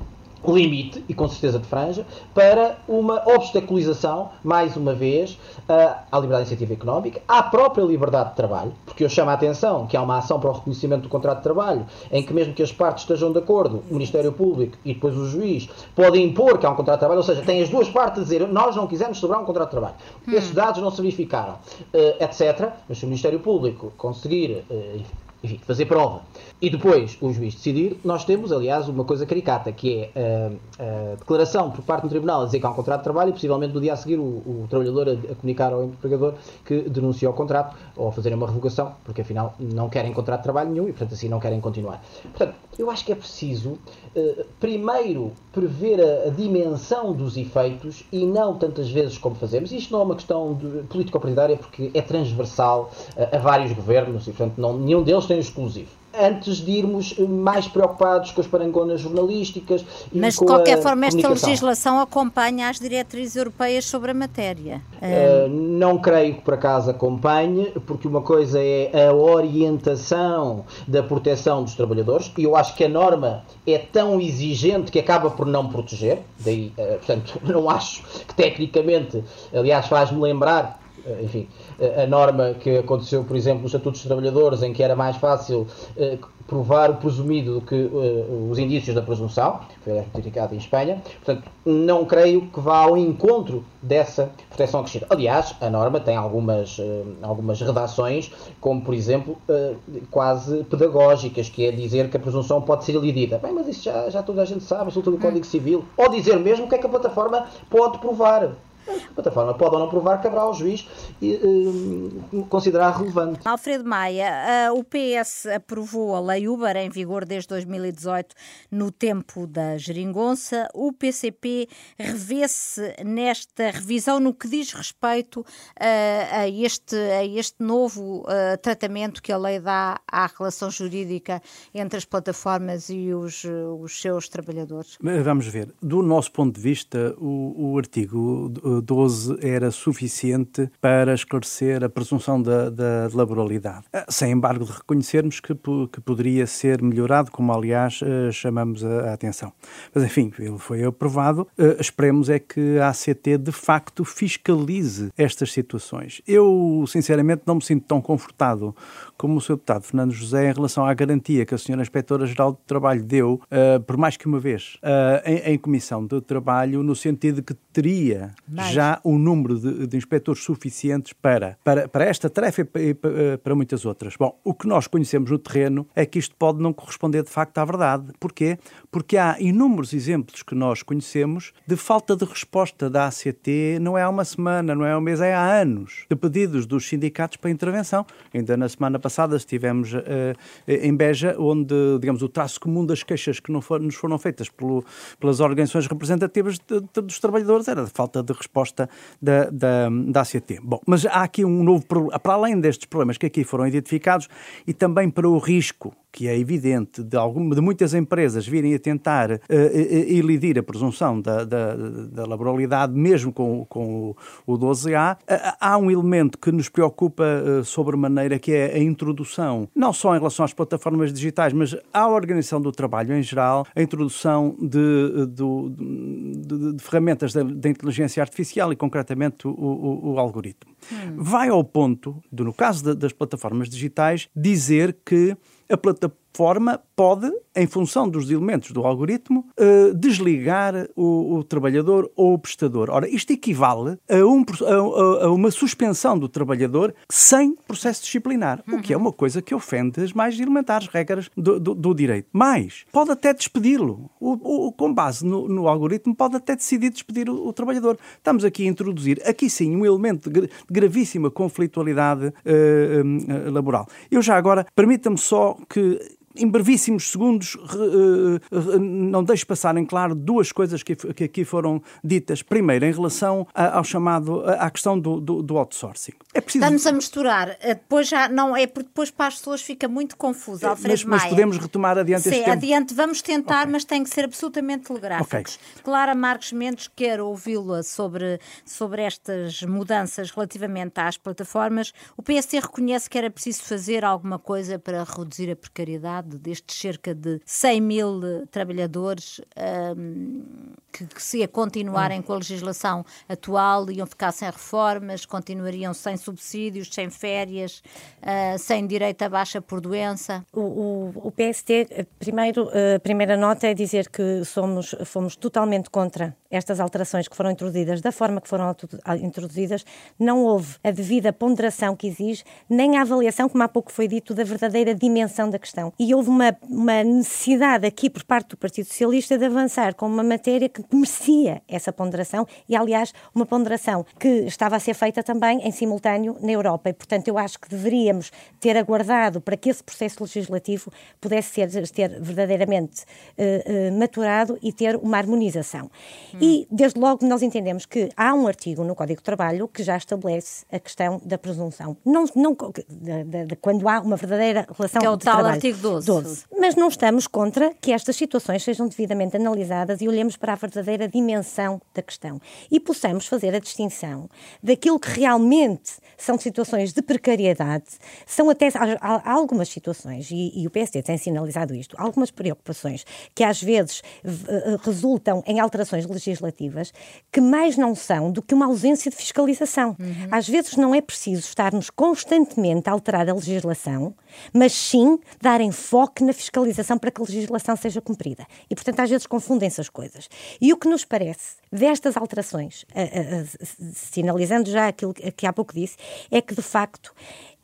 limite, e com certeza de franja, para uma obstaculização, mais uma vez, à liberdade de iniciativa económica, à própria liberdade de trabalho, porque eu chamo a atenção que há uma ação para o reconhecimento do contrato de trabalho, em que mesmo que as partes estejam de acordo, o Ministério Público e depois o juiz podem impor que há um contrato de trabalho, ou seja, tem as duas partes a dizer nós não quisemos celebrar um contrato de trabalho. Hum. Esses dados não se verificaram, uh, etc. Mas se o Ministério Público conseguir, uh, enfim, fazer prova e depois o juiz decidir, nós temos, aliás, uma coisa caricata, que é a, a declaração por parte do tribunal a dizer que há um contrato de trabalho e possivelmente no dia a seguir o, o trabalhador a, a, comunicar ao empregador que denunciou o contrato ou a fazer uma revogação, porque afinal não querem contrato de trabalho nenhum e, portanto, assim não querem continuar. Portanto, eu acho que é preciso, uh, primeiro, prever a, a, dimensão dos efeitos e não tantas vezes como fazemos. Isto não é uma questão político-partidária porque é transversal uh, a vários governos e, portanto, não, nenhum deles tem exclusivo antes de irmos mais preocupados com as parangonas jornalísticas e Mas, de qualquer forma, esta legislação acompanha as diretrizes europeias sobre a matéria. Uh, não creio que por acaso acompanhe, porque uma coisa é a orientação da proteção dos trabalhadores, e eu acho que a norma é tão exigente que acaba por não proteger, daí, uh, portanto, não acho que tecnicamente, aliás, faz-me lembrar enfim, eh, a norma que aconteceu, por exemplo, nos Estatutos dos Trabalhadores, em que era mais fácil eh, provar o presumido do que uh, os indícios da presunção, foi ratificado em Espanha. Portanto, não creio que vá ao encontro dessa proteção acrescida. Aliás, a norma tem algumas, uh, algumas redações, como por exemplo, uh, quase pedagógicas, que é dizer que a presunção pode ser elidida. Bem, mas isso já, já toda a gente sabe, resulta do Código Civil. Ou dizer mesmo o que é que a plataforma pode provar. A plataforma pode ou não provar, caberá ao juiz e, uh, considerar relevante. Alfredo Maia, uh, o PS aprovou a Lei Uber em vigor desde 2018 no tempo da geringonça. O PCP revê-se nesta revisão no que diz respeito uh, a, este, a este novo tratamento que a lei dá à relação jurídica entre as plataformas e os, os seus trabalhadores? Vamos ver. Do nosso ponto de vista, o, o artigo 12 era suficiente para esclarecer a presunção da, da laboralidade. Ah, sem embargo, de reconhecermos que, que poderia ser melhorado, como aliás ah, chamamos a, a atenção. Mas enfim, ele foi aprovado. Ah, esperemos é que a ACT de facto fiscalize estas situações. Eu, sinceramente, não me sinto tão confortado como o Sr. Deputado Fernando José em relação à garantia que a Sra. Inspetora-Geral do Trabalho deu, uh, por mais que uma vez, uh, em, em, Comissão de Trabalho, no sentido de que teria mais. Já um número de, de, inspectores suficientes para, para, para esta tarefa e para, eh, para muitas outras. Bom, o que nós conhecemos no terreno é que isto pode não corresponder de facto à verdade. Porquê? Porque há inúmeros exemplos que nós conhecemos de falta de resposta da ACT, não é há uma semana, não é há um mês, é há anos, de pedidos dos sindicatos para intervenção. Ainda na semana passada estivemos uh, em Beja, onde, digamos, o traço comum das queixas que for, nos foram feitas pelo, pelas organizações representativas de, de, dos trabalhadores era de falta de resposta da, da, da ACT. Bom, mas há aqui um novo problema, para além destes problemas que aqui foram identificados e também para o risco que é evidente de, algum, de muitas empresas virem a tentar uh, elidir a presunção da, da, da laboralidade, mesmo com, com o, o 12A, uh, há um elemento que nos preocupa uh, sobremaneira, que é a introdução, não só em relação às plataformas digitais, mas à organização do trabalho em geral, a introdução de, de, de, de ferramentas da inteligência artificial e, concretamente, o, o, o algoritmo. Hum. Vai ao ponto de, no caso das plataformas digitais, dizer que a plataforma forma, pode, em função dos elementos do algoritmo, uh, desligar o, o, trabalhador ou o prestador. Ora, isto equivale a, um, a, a, uma suspensão do trabalhador sem processo disciplinar, uhum. o que é uma coisa que ofende as mais elementares regras do, do, do direito. Mas pode até despedi-lo. Com base no, no, algoritmo, pode até decidir despedir o, o, trabalhador. Estamos aqui a introduzir, aqui sim, um elemento de gravíssima conflitualidade uh, uh, laboral. Eu já agora, permita-me só que em brevíssimos segundos, não deixo passar em claro duas coisas que, aqui foram ditas. Primeiro, em relação ao chamado, à questão do, do, do outsourcing. É preciso... Estamos a misturar. Eh, depois já não é porque depois para as pessoas fica muito confuso. É, Alfredo mas, mas podemos retomar adiante Sim, este tempo? adiante vamos tentar, okay. mas tem que ser absolutamente telegráficos. Okay. Clara Marques Mendes, quero ouvi-la sobre, sobre estas mudanças relativamente às plataformas. O PSD reconhece que era preciso fazer alguma coisa para reduzir a precariedade destes cerca de 100 mil eh, trabalhadores um, que, que, se ia continuarem com a legislação atual, iam ficar sem reformas, continuariam sem subsídios, sem férias, uh, sem direito a baixa por doença? O, o, o PST, eh, primeiro, a primeira nota é dizer que somos, fomos totalmente contra estas alterações que foram introduzidas da forma que foram introduzidas, não houve a devida ponderação que exige, nem a avaliação, como há pouco foi dito, da verdadeira dimensão da questão. E houve uma, uma necessidade aqui por parte do Partido Socialista de avançar com uma matéria que merecia essa ponderação e, aliás, uma ponderação que estava a ser feita também em simultâneo na Europa. E, portanto, eu acho que deveríamos ter aguardado para que esse processo legislativo pudesse ser, ter verdadeiramente uh, uh, maturado e ter uma harmonização. Hum. E, desde logo, nós entendemos que há um artigo no Código de Trabalho que já estabelece a questão da presunção. Não, não, de, de, de quando há uma verdadeira relação que é o tal trabalho. artigo 12. 12. Mas não estamos contra que estas situações sejam devidamente analisadas e olhemos para a verdadeira dimensão da questão e possamos fazer a distinção daquilo que realmente são situações de precariedade, são até há, algumas situações, e, e, o PSD tem sinalizado isto, algumas preocupações que às vezes resultam em alterações legislativas que mais não são do que uma ausência de fiscalização. Uhum. Às vezes não é preciso estarmos constantemente a alterar a legislação, mas sim dar enfoque na fiscalização para que a legislação seja cumprida. E, portanto, às vezes confundem-se as coisas. E o que nos parece destas alterações, sinalizando já aquilo que há pouco disse, é que, de facto,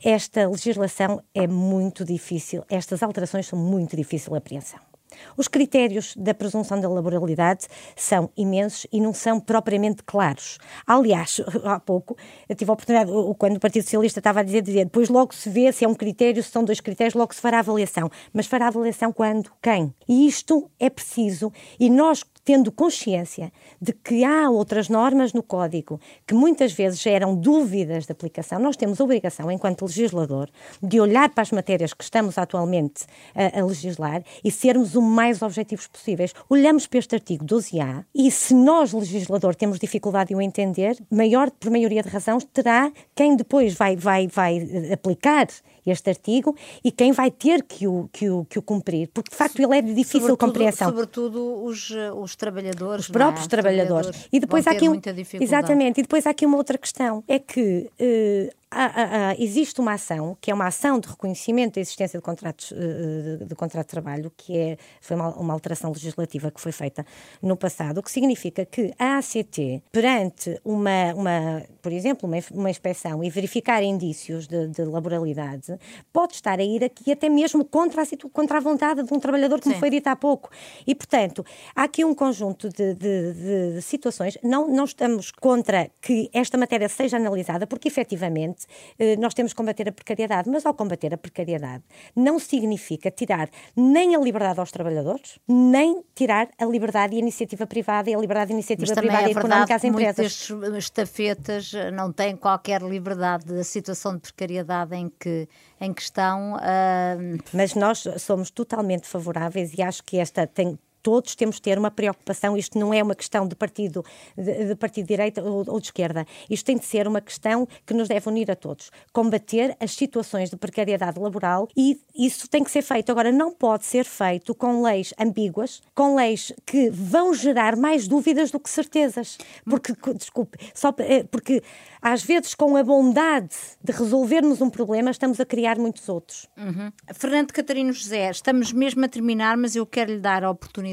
esta legislação é muito difícil, estas alterações são muito difíceis de apreensão. Os critérios da presunção da laboralidade são imensos e não são propriamente claros. Aliás, há pouco eu tive a oportunidade, quando o Partido Socialista estava a dizer, dizer depois logo se vê se é um critério, se são dois critérios, logo se fará avaliação. Mas fará avaliação quando? Quem? E isto é preciso, e nós tendo consciência de que há outras normas no Código que muitas vezes geram dúvidas de aplicação, nós temos a obrigação, enquanto legislador, de olhar para as matérias que estamos atualmente a, a legislar e sermos o mais objetivos possíveis. Olhamos para este artigo 12A e, se nós, legislador, temos dificuldade em o entender, maior, por maioria de razões, terá quem depois vai, vai, vai eh, aplicar este artigo e quem vai ter que o, que o, que o cumprir, porque de facto ele é de difícil sobretudo, compreensão. Sobretudo os, os trabalhadores. Os próprios é? trabalhadores. trabalhadores. E depois há aqui um, exatamente. E depois há aqui uma outra questão, é que uh, há, há, existe uma ação, que é uma ação de reconhecimento da existência de contratos eh, de, de contrato de trabalho, que é, foi uma, uma, alteração legislativa que foi feita no passado, o que significa que a ACT, perante uma, uma por exemplo, uma, uma inspeção e verificar indícios de, de, laboralidade, pode estar a ir aqui até mesmo contra a, contra a vontade de um trabalhador, como Sim. foi dito há pouco. E, portanto, há aqui um conjunto de, de, de situações. Não, não estamos contra que esta matéria seja analisada, porque efetivamente eh, nós temos que combater a precariedade, mas ao combater a precariedade não significa tirar nem a liberdade aos trabalhadores, nem tirar a liberdade e a iniciativa privada e a liberdade de iniciativa privada é e económica às empresas. Muitas estafetas não têm qualquer liberdade da situação de precariedade em que, em que estão. Uh... Mas nós somos totalmente favoráveis e acho que esta tem todos temos de ter uma preocupação, isto não é uma questão de partido de, de partido de direita ou, ou, de esquerda, isto tem de ser uma questão que nos deve unir a todos. Combater as situações de precariedade laboral e isso tem que ser feito. Agora, não pode ser feito com leis ambíguas, com leis que vão gerar mais dúvidas do que certezas. Porque, desculpe, só eh, porque às vezes com a bondade de resolvermos um problema estamos a criar muitos outros. Uhum. Fernando Catarino José, estamos mesmo a terminar, mas eu quero lhe dar a oportunidade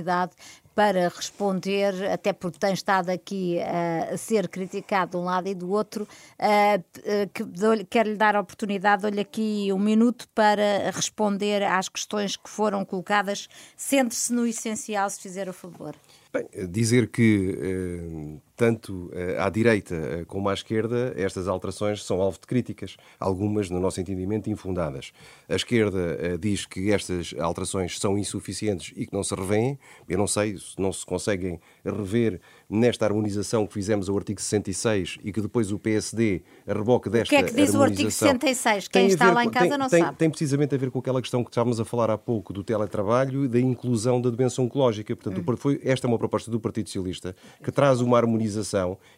para responder, até porque tem estado aqui uh, a ser criticado de um lado e do outro, uh, uh, quero lhe dar a oportunidade, dou-lhe aqui um minuto para responder às questões que foram colocadas, sente-se no essencial, se fizer o favor. Bem, dizer que eh, tanto eh, à direita eh, como à esquerda estas alterações são alvo de críticas, algumas, no nosso entendimento, infundadas. A esquerda diz que estas alterações são insuficientes e que não se revêem. Eu não sei se não se conseguem rever nesta harmonização que fizemos ao artigo 66 e que depois o PSD reboque desta harmonização. O que é que diz o artigo 66? Quem está lá em casa tem, não tem, sabe. Tem precisamente a ver com aquela questão que estávamos a falar há pouco do teletrabalho e da inclusão da doença oncológica. Portanto, hum. foi, esta é uma proposta do Partido Socialista que traz uma harmonização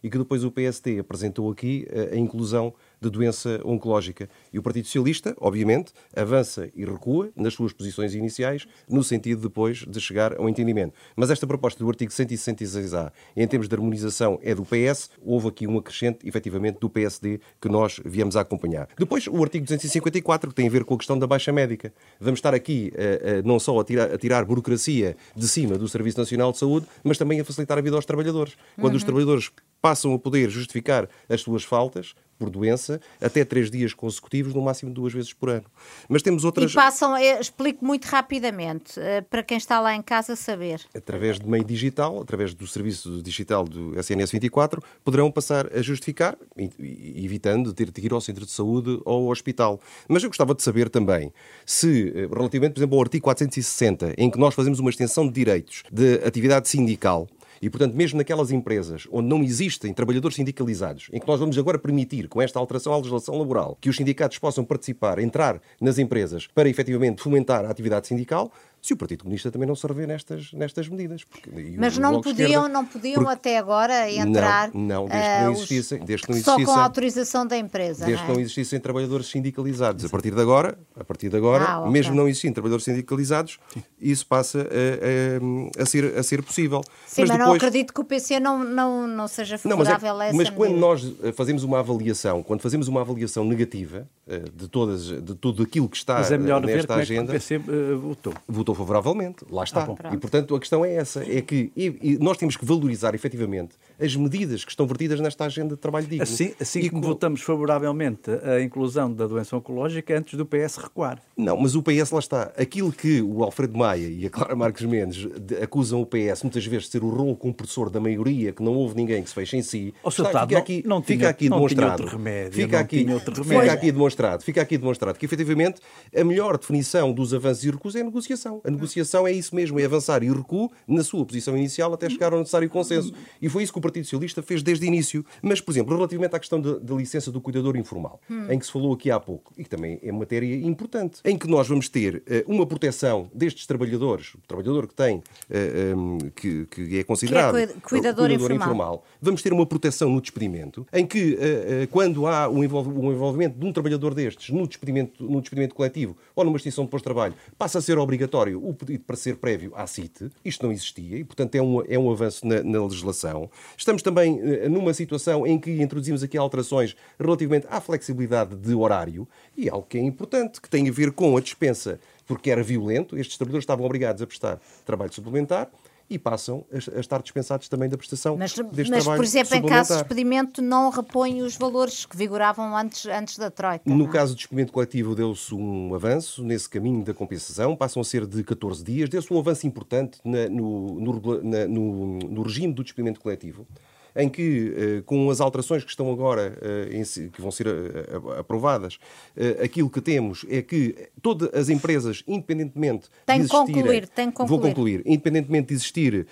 e que depois o PSD apresentou aqui eh, a inclusão de doença oncológica. E o Partido Socialista, obviamente, avança e recua nas suas posições iniciais, no sentido depois de chegar ao entendimento. Mas esta proposta do artigo 166A, em termos de harmonização, é do PS. Houve aqui um acrescente, efetivamente, do PSD que nós viemos a acompanhar. Depois, o artigo 254, que tem a ver com a questão da baixa médica. Vamos estar aqui uh, uh, não só a tirar, a tirar, burocracia de cima do Serviço Nacional de Saúde, mas também a facilitar a vida aos trabalhadores. Quando uhum. os trabalhadores passam a poder justificar as suas faltas, por doença até três dias consecutivos, no máximo duas vezes por ano. Mas temos outras. E passam, explico muito rapidamente, eh, para quem está lá em casa saber. Através de meio digital, através do serviço digital do SNS 24, poderão passar a justificar, evitando ter de ir ao centro de saúde ou ao hospital. Mas eu gostava de saber também se, eh, relativamente, por exemplo, ao artigo 460, em que nós fazemos uma extensão de direitos de atividade sindical, e, portanto, mesmo naquelas empresas onde não existem trabalhadores sindicalizados, em que nós vamos agora permitir, com esta alteração à legislação laboral, que os sindicatos possam participar, entrar nas empresas para efetivamente fomentar a atividade sindical, se o Partido Comunista também não se revê nestas, nestas medidas. Porque, Mas não podiam, esquerda, não podiam porque... até agora entrar. Não, não desde que não eh, existissem. Desde que não existissem só com a autorização da empresa. Desde que não, é? não existissem trabalhadores sindicalizados. A partir de agora, a partir de agora ah, okay. mesmo não existindo trabalhadores sindicalizados, isso passa a, a, a, ser, a ser possível. Sim, mas, mas depois... não acredito que o PC não, não, não seja favorável não, mas é, a essa Mas medida. quando nós eh, fazemos uma avaliação, quando fazemos uma avaliação negativa eh, de, todas, de tudo aquilo que está mas é melhor nesta ver agenda. É que o PC uh, votou. Votou favoravelmente. Lá está. Ah, e, portanto, a questão é essa, é que e, e nós temos que valorizar, efetivamente, as medidas que estão vertidas nesta agenda de trabalho digno. Assim, assim e como com... votamos favoravelmente a inclusão da doença oncológica antes do PS recuar. Não, mas o PS, lá está. Aquilo que o Alfredo Maia e a Clara Marques Mendes acusam o PS muitas vezes de ser o rolo compressor da maioria, que não houve ninguém que se feche em si. Oh, está, fica aqui, não, não fica aqui não demonstrado. Remédio, fica, aqui, fica aqui demonstrado. Fica aqui demonstrado que, efetivamente, a melhor definição dos avanços e recuos é a negociação. A negociação é isso mesmo, é avançar e recuo na sua posição inicial até chegar ao necessário consenso. E foi isso que o Partido Socialista fez desde o início. Mas, por exemplo, relativamente à questão da licença do cuidador informal, hum. em que se falou aqui há pouco, e que também é matéria importante, em que nós vamos ter uh, uma proteção destes trabalhadores, o trabalhador que tem, uh, eh, um, que, que, é considerado que é cuidador, cuidador informal. informal. vamos ter uma proteção no despedimento, em que uh, quando há um envolvimento de um trabalhador destes no despedimento, no despedimento coletivo ou numa extinção de pós-trabalho, passa a ser obrigatório o pedido para ser prévio à CIT. Isto não existia e, portanto, é um, é um avanço na, na legislação. Estamos também uh, numa situação em que introduzimos aqui alterações relativamente à flexibilidade de horário e algo que é importante, que tem a ver com a dispensa porque era violento, estes trabalhadores estavam obrigados a prestar trabalho suplementar e passam a, estar dispensados também da prestação mas, deste mas, trabalho por exemplo, em caso de despedimento não repõe os valores que vigoravam antes, antes da Troika? No não? É? caso do despedimento coletivo deu-se um avanço nesse caminho da compensação, passam a ser de 14 dias, deu-se um avanço importante na, no, no, na, no, no regime do despedimento coletivo em que, eh, com as alterações que estão agora, eh, que vão ser eh, aprovadas, aquilo que temos é que todas as empresas, independentemente tem de existir... Concluir, tem que concluir. Vou concluir. Independentemente de existir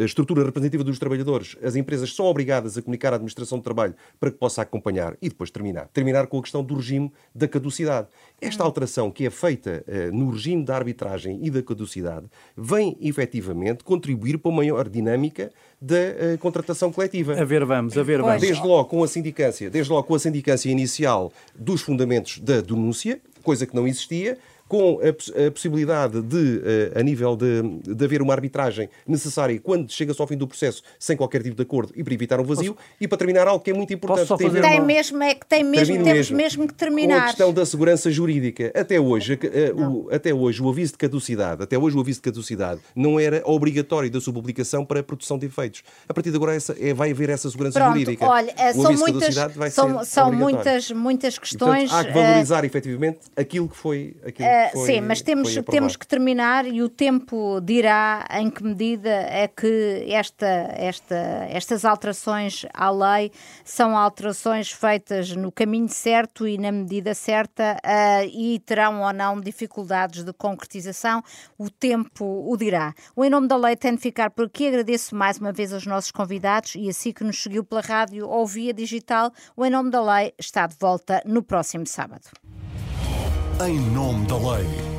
a estrutura representativa dos trabalhadores, as empresas são obrigadas a comunicar à Administração de Trabalho para que possa acompanhar e depois terminar. Terminar com a questão do regime da caducidade. Esta alteração que é feita uh, no regime da arbitragem e da caducidade vem efetivamente contribuir para uma maior dinâmica da uh, contratação coletiva. A ver, vamos, a ver, vamos. Desde logo com a sindicância, desde logo com a sindicância inicial dos fundamentos da denúncia, coisa que não existia, com a, a possibilidade de, uh, a nível de, de haver uma arbitragem necessária quando chega-se ao fim do processo sem qualquer tipo de acordo e para evitar um vazio. Posso... E para terminar, algo que é muito importante. Tem, tem uma... mesmo, é que tem mesmo, temos mesmo, mesmo que terminar. Com a questão da segurança jurídica. Até hoje, uh, o, até hoje, o aviso de caducidade, até hoje o aviso de caducidade não era obrigatório da sua publicação para a produção de efeitos. A partir de agora essa, é, vai haver essa segurança Pronto, jurídica. Olha, o são muitas, são, são muitas, muitas questões. E, portanto, há que valorizar uh, efetivamente aquilo que foi. Aquilo que foi sim, mas temos temos, temos que terminar e o tempo dirá em que medida é que esta, esta, estas alterações à lei são alterações feitas no caminho certo e na medida certa uh, e terão ou não dificuldades de concretização. O tempo o dirá. O Em Nome da Lei tem de ficar por aqui. Agradeço mais uma vez aos nossos convidados e assim que nos seguiu pela rádio ou via digital. O Em Nome da Lei está de volta no próximo sábado. Em Nome da Lei.